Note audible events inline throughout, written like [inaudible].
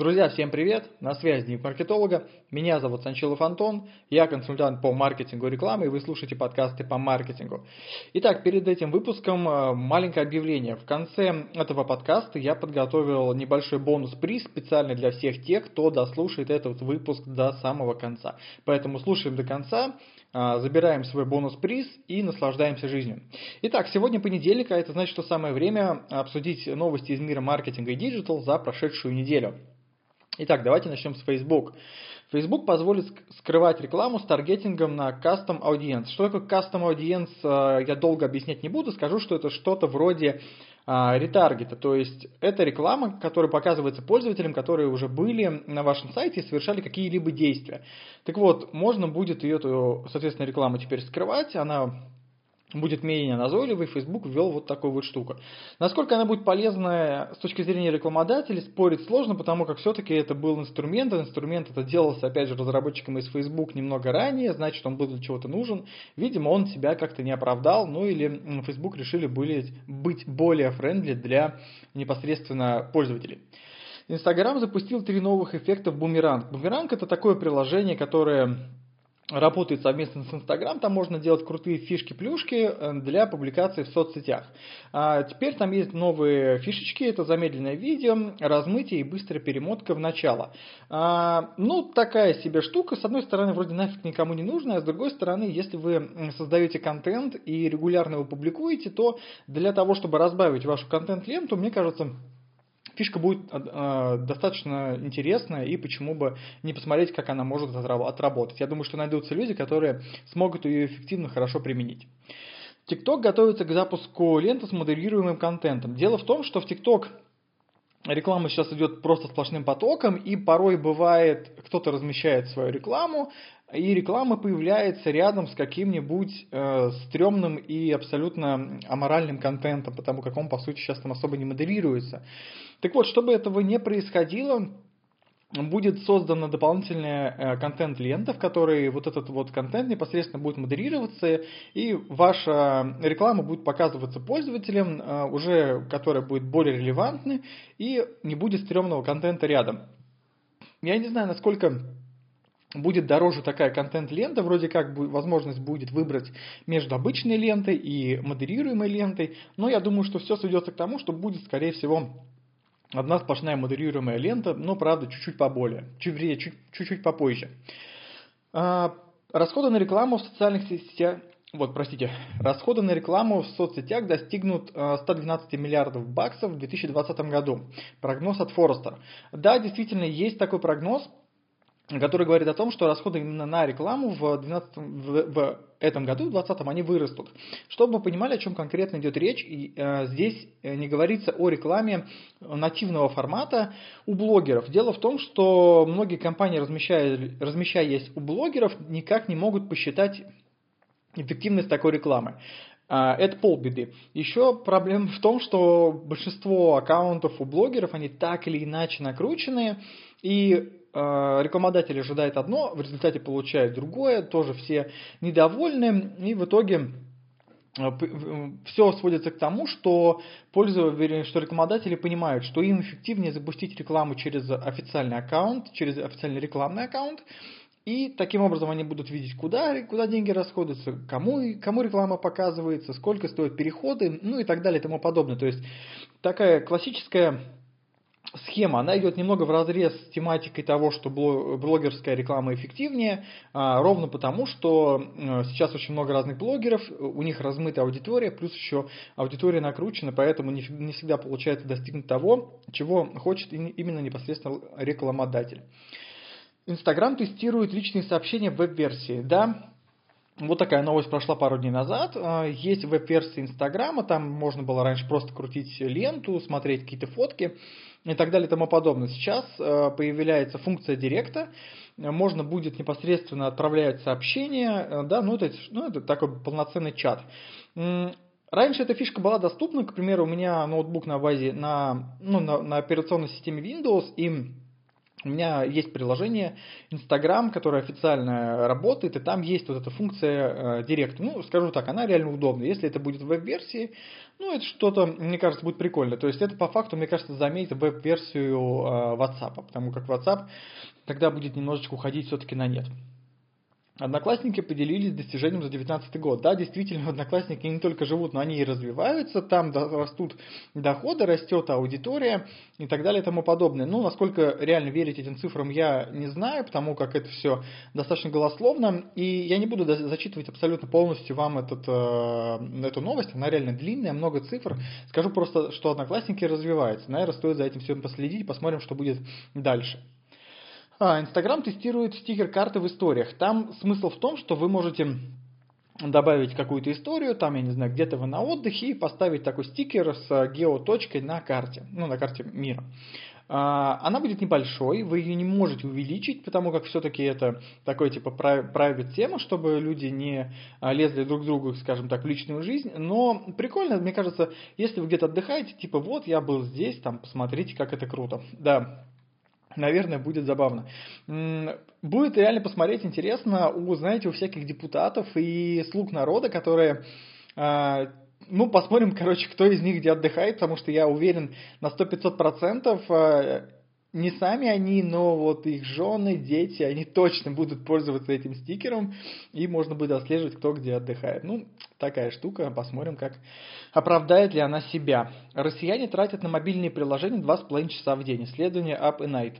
Друзья, всем привет! На связи Дневник маркетолога. Меня зовут Санчилов Антон. Я консультант по маркетингу и рекламе, и вы слушаете подкасты по маркетингу. Итак, перед этим выпуском э, маленькое объявление. В конце этого подкаста я подготовил небольшой бонус-приз специально для всех тех, кто дослушает этот выпуск до самого конца. Поэтому слушаем до конца, э, забираем свой бонус-приз и наслаждаемся жизнью. Итак, сегодня понедельник, а это значит, что самое время обсудить новости из мира маркетинга и digital за прошедшую неделю. Итак, давайте начнем с Facebook. Facebook позволит скрывать рекламу с таргетингом на Custom Audience. Что такое Custom Audience, э, я долго объяснять не буду, скажу, что это что-то вроде э, ретаргета, то есть это реклама, которая показывается пользователям, которые уже были на вашем сайте и совершали какие-либо действия. Так вот, можно будет ее, соответственно, рекламу теперь скрывать, она будет менее назойливый, Facebook ввел вот такую вот штуку. Насколько она будет полезна с точки зрения рекламодателей, спорить сложно, потому как все-таки это был инструмент, инструмент это делался, опять же, разработчиком из Facebook немного ранее, значит, он был для чего-то нужен. Видимо, он себя как-то не оправдал, ну или Facebook решили быть, быть более friendly для непосредственно пользователей. Инстаграм запустил три новых эффекта в Бумеранг. Бумеранг это такое приложение, которое работает совместно с Инстаграм, там можно делать крутые фишки-плюшки э, для публикации в соцсетях. А теперь там есть новые фишечки, это замедленное видео, размытие и быстрая перемотка в начало. А, ну, такая себе штука, с одной стороны, вроде нафиг никому не нужна, а с другой стороны, если вы создаете контент и регулярно его публикуете, то для того, чтобы разбавить вашу контент-ленту, мне кажется, фишка будет э, достаточно интересная, и почему бы не посмотреть, как она может отработать. Я думаю, что найдутся люди, которые смогут ее эффективно, хорошо применить. TikTok готовится к запуску ленты с модерируемым контентом. Дело в том, что в TikTok реклама сейчас идет просто сплошным потоком, и порой бывает, кто-то размещает свою рекламу, и реклама появляется рядом с каким-нибудь э, стрёмным и абсолютно аморальным контентом, потому как он, по сути, сейчас там особо не моделируется. Так вот, чтобы этого не происходило, будет создана дополнительная э, контент-лента, в которой вот этот вот контент непосредственно будет модерироваться, и ваша реклама будет показываться пользователям, э, уже которая будет более релевантной, и не будет стрёмного контента рядом. Я не знаю, насколько будет дороже такая контент-лента, вроде как возможность будет выбрать между обычной лентой и модерируемой лентой, но я думаю, что все сведется к тому, что будет, скорее всего, одна сплошная модерируемая лента, но, правда, чуть-чуть поболее, чуть, чуть-чуть попозже. А, расходы на рекламу в социальных сетях, вот, простите, расходы на рекламу в соцсетях достигнут 112 миллиардов баксов в 2020 году. Прогноз от Forrester. Да, действительно, есть такой прогноз, который говорит о том, что расходы именно на рекламу в, 12, в, в этом году, в 2020, они вырастут. Чтобы вы понимали, о чем конкретно идет речь, и, э, здесь э, не говорится о рекламе нативного формата у блогеров. Дело в том, что многие компании, размещая, размещаясь у блогеров, никак не могут посчитать эффективность такой рекламы. А, это полбеды. Еще проблема в том, что большинство аккаунтов у блогеров, они так или иначе накручены, и Э, рекламодатель ожидает одно, в результате получает другое, тоже все недовольны, и в итоге э, все сводится к тому, что пользователи, что рекламодатели понимают, что им эффективнее запустить рекламу через официальный аккаунт, через официальный рекламный аккаунт, и таким образом они будут видеть, куда, куда деньги расходуются, кому, кому реклама показывается, сколько стоят переходы, ну и так далее и тому подобное. То есть такая классическая схема, она идет немного в разрез с тематикой того, что блогерская реклама эффективнее, а, ровно потому, что э, сейчас очень много разных блогеров, у них размытая аудитория, плюс еще аудитория накручена, поэтому не, не всегда получается достигнуть того, чего хочет именно непосредственно рекламодатель. Инстаграм тестирует личные сообщения в веб-версии. Да, вот такая новость прошла пару дней назад. А, есть веб-версия Инстаграма, там можно было раньше просто крутить ленту, смотреть какие-то фотки и так далее и тому подобное. Сейчас э, появляется функция директа, можно будет непосредственно отправлять сообщения, э, да, ну это, ну это такой полноценный чат. Раньше эта фишка была доступна, к примеру, у меня ноутбук на базе, на, ну, на, на операционной системе Windows, и у меня есть приложение Instagram, которое официально работает, и там есть вот эта функция э, Direct. Ну, скажу так, она реально удобна. Если это будет в веб-версии, ну, это что-то, мне кажется, будет прикольно. То есть это по факту, мне кажется, заменит веб-версию э, WhatsApp, потому как WhatsApp тогда будет немножечко уходить все-таки на нет. Одноклассники поделились достижением за 2019 год. Да, действительно, одноклассники не только живут, но они и развиваются, там растут доходы, растет аудитория и так далее и тому подобное. Ну, насколько реально верить этим цифрам, я не знаю, потому как это все достаточно голословно, и я не буду зачитывать абсолютно полностью вам этот, э, эту новость, она реально длинная, много цифр. Скажу просто, что одноклассники развиваются. Наверное, стоит за этим всем последить, посмотрим, что будет дальше. А, Инстаграм тестирует стикер карты в историях. Там смысл в том, что вы можете добавить какую-то историю, там, я не знаю, где-то вы на отдыхе, и поставить такой стикер с геоточкой на карте, ну, на карте мира. А, она будет небольшой, вы ее не можете увеличить, потому как все-таки это такой типа private тема, чтобы люди не а, лезли друг к другу, скажем так, в личную жизнь. Но прикольно, мне кажется, если вы где-то отдыхаете, типа вот я был здесь, там посмотрите, как это круто. Да, Наверное, будет забавно. Будет реально посмотреть интересно у, знаете, у всяких депутатов и слуг народа, которые а, ну, посмотрим, [laughs] короче, кто из них где отдыхает, потому что я уверен на 100-500% не сами они, но вот их жены, дети, они точно будут пользоваться этим стикером, и можно будет отслеживать, кто где отдыхает. Ну, такая штука, посмотрим, как оправдает ли она себя. Россияне тратят на мобильные приложения 2,5 часа в день. Исследование Up and Night.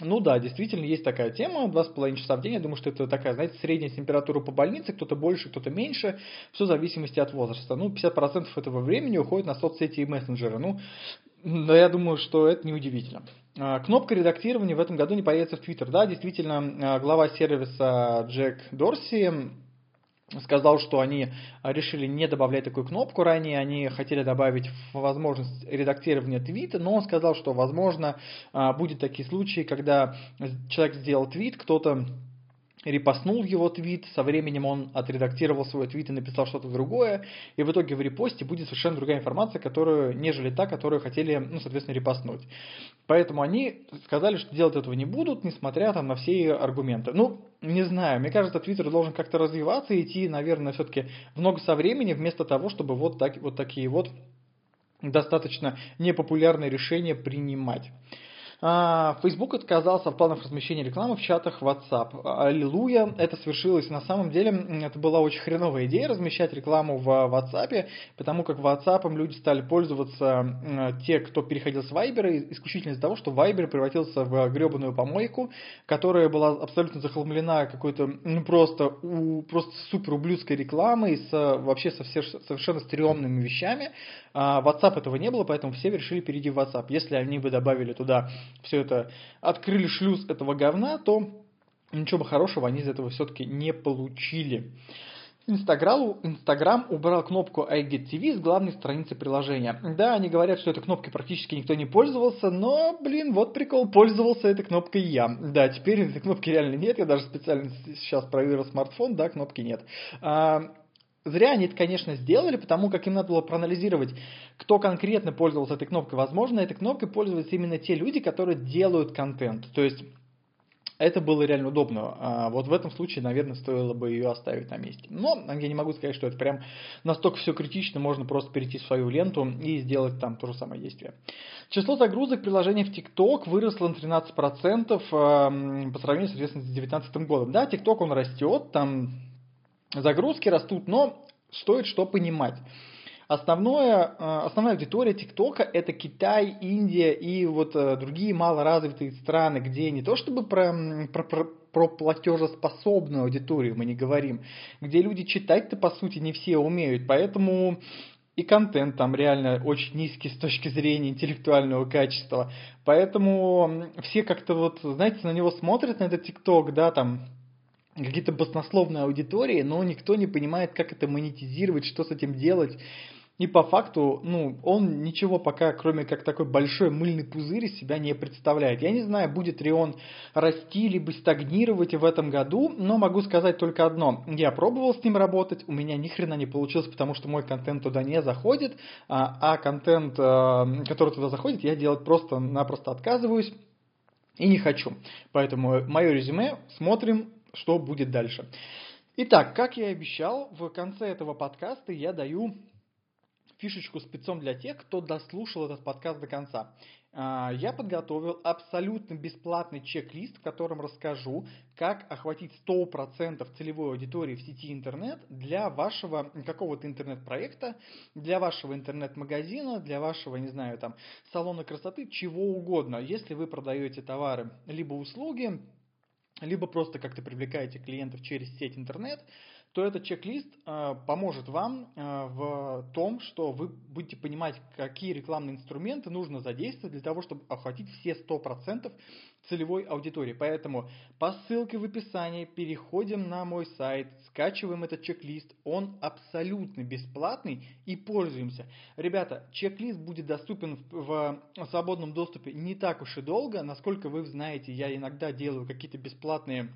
Ну да, действительно, есть такая тема, 2,5 часа в день. Я думаю, что это такая, знаете, средняя температура по больнице, кто-то больше, кто-то меньше, все в зависимости от возраста. Ну, 50% этого времени уходит на соцсети и мессенджеры. Ну, но я думаю, что это неудивительно. А, кнопка редактирования в этом году не появится в Twitter. Да, действительно, а, глава сервиса Джек Дорси сказал, что они решили не добавлять такую кнопку ранее, они хотели добавить возможность редактирования твита, но он сказал, что возможно а, будет такие случаи, когда человек сделал твит, кто-то репостнул его твит, со временем он отредактировал свой твит и написал что-то другое, и в итоге в репосте будет совершенно другая информация, которую, нежели та, которую хотели, ну, соответственно, репостнуть. Поэтому они сказали, что делать этого не будут, несмотря там, на все аргументы. Ну, не знаю, мне кажется, Твиттер должен как-то развиваться и идти, наверное, все-таки много со времени, вместо того, чтобы вот, так, вот такие вот достаточно непопулярные решения принимать. А, Facebook отказался от планов размещения рекламы в чатах WhatsApp. Аллилуйя, это свершилось. На самом деле, это была очень хреновая идея размещать рекламу в WhatsApp, потому как WhatsApp люди стали пользоваться те, кто переходил с Viber, исключительно из-за того, что Viber превратился в гребаную помойку, которая была абсолютно захламлена какой-то, ну просто, просто супер ублюдской рекламой, с, вообще со все, совершенно стрёмными вещами. А WhatsApp этого не было, поэтому все решили перейти в WhatsApp. Если они бы добавили туда все это, открыли шлюз этого говна, то ничего бы хорошего они из этого все-таки не получили. Инстаграм, Инстаграм убрал кнопку IGTV с главной страницы приложения. Да, они говорят, что этой кнопкой практически никто не пользовался, но, блин, вот прикол, пользовался этой кнопкой я. Да, теперь этой кнопки реально нет, я даже специально сейчас проверил смартфон, да, кнопки нет. А, Зря они это, конечно, сделали, потому как им надо было проанализировать, кто конкретно пользовался этой кнопкой. Возможно, этой кнопкой пользуются именно те люди, которые делают контент. То есть это было реально удобно. А вот в этом случае, наверное, стоило бы ее оставить на месте. Но я не могу сказать, что это прям настолько все критично, можно просто перейти в свою ленту и сделать там то же самое действие. Число загрузок приложений в TikTok выросло на 13% по сравнению, соответственно, с 2019 годом. Да, TikTok он растет, там загрузки растут, но стоит что понимать. Основное, э, основная аудитория ТикТока это Китай, Индия и вот э, другие малоразвитые страны, где не то чтобы про, про, про, про платежеспособную аудиторию мы не говорим, где люди читать-то по сути не все умеют, поэтому и контент там реально очень низкий с точки зрения интеллектуального качества. Поэтому все как-то вот, знаете, на него смотрят, на этот ТикТок, да, там какие-то баснословные аудитории, но никто не понимает, как это монетизировать, что с этим делать. И по факту, ну, он ничего пока, кроме как такой большой мыльный пузырь, из себя не представляет. Я не знаю, будет ли он расти, либо стагнировать в этом году, но могу сказать только одно. Я пробовал с ним работать, у меня ни хрена не получилось, потому что мой контент туда не заходит, а, а контент, э, который туда заходит, я делать просто-напросто отказываюсь и не хочу. Поэтому мое резюме, смотрим, что будет дальше. Итак, как я и обещал, в конце этого подкаста я даю фишечку спецом для тех, кто дослушал этот подкаст до конца. А, я подготовил абсолютно бесплатный чек-лист, в котором расскажу, как охватить 100% целевой аудитории в сети интернет для вашего какого-то интернет-проекта, для вашего интернет-магазина, для вашего, не знаю, там, салона красоты, чего угодно. Если вы продаете товары либо услуги, либо просто как-то привлекаете клиентов через сеть интернет, то этот чек-лист э, поможет вам э, в том, что вы будете понимать, какие рекламные инструменты нужно задействовать для того, чтобы охватить все 100% целевой аудитории. Поэтому по ссылке в описании переходим на мой сайт, скачиваем этот чек-лист, он абсолютно бесплатный и пользуемся. Ребята, чек-лист будет доступен в свободном доступе не так уж и долго, насколько вы знаете, я иногда делаю какие-то бесплатные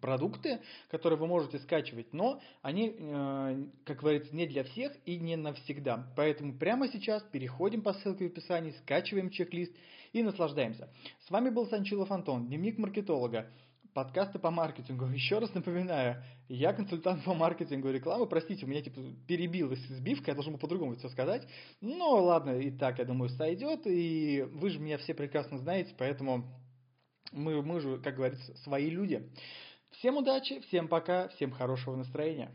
продукты, которые вы можете скачивать, но они, э, как говорится, не для всех и не навсегда. Поэтому прямо сейчас переходим по ссылке в описании, скачиваем чек-лист и наслаждаемся. С вами был Санчилов Антон, дневник маркетолога, подкасты по маркетингу. [laughs] Еще раз напоминаю, я консультант по маркетингу и рекламы. Простите, у меня типа перебилась сбивка, я должен был по-другому все сказать. Но ладно, и так, я думаю, сойдет. И вы же меня все прекрасно знаете, поэтому мы, мы же, как говорится, свои люди. Всем удачи, всем пока, всем хорошего настроения.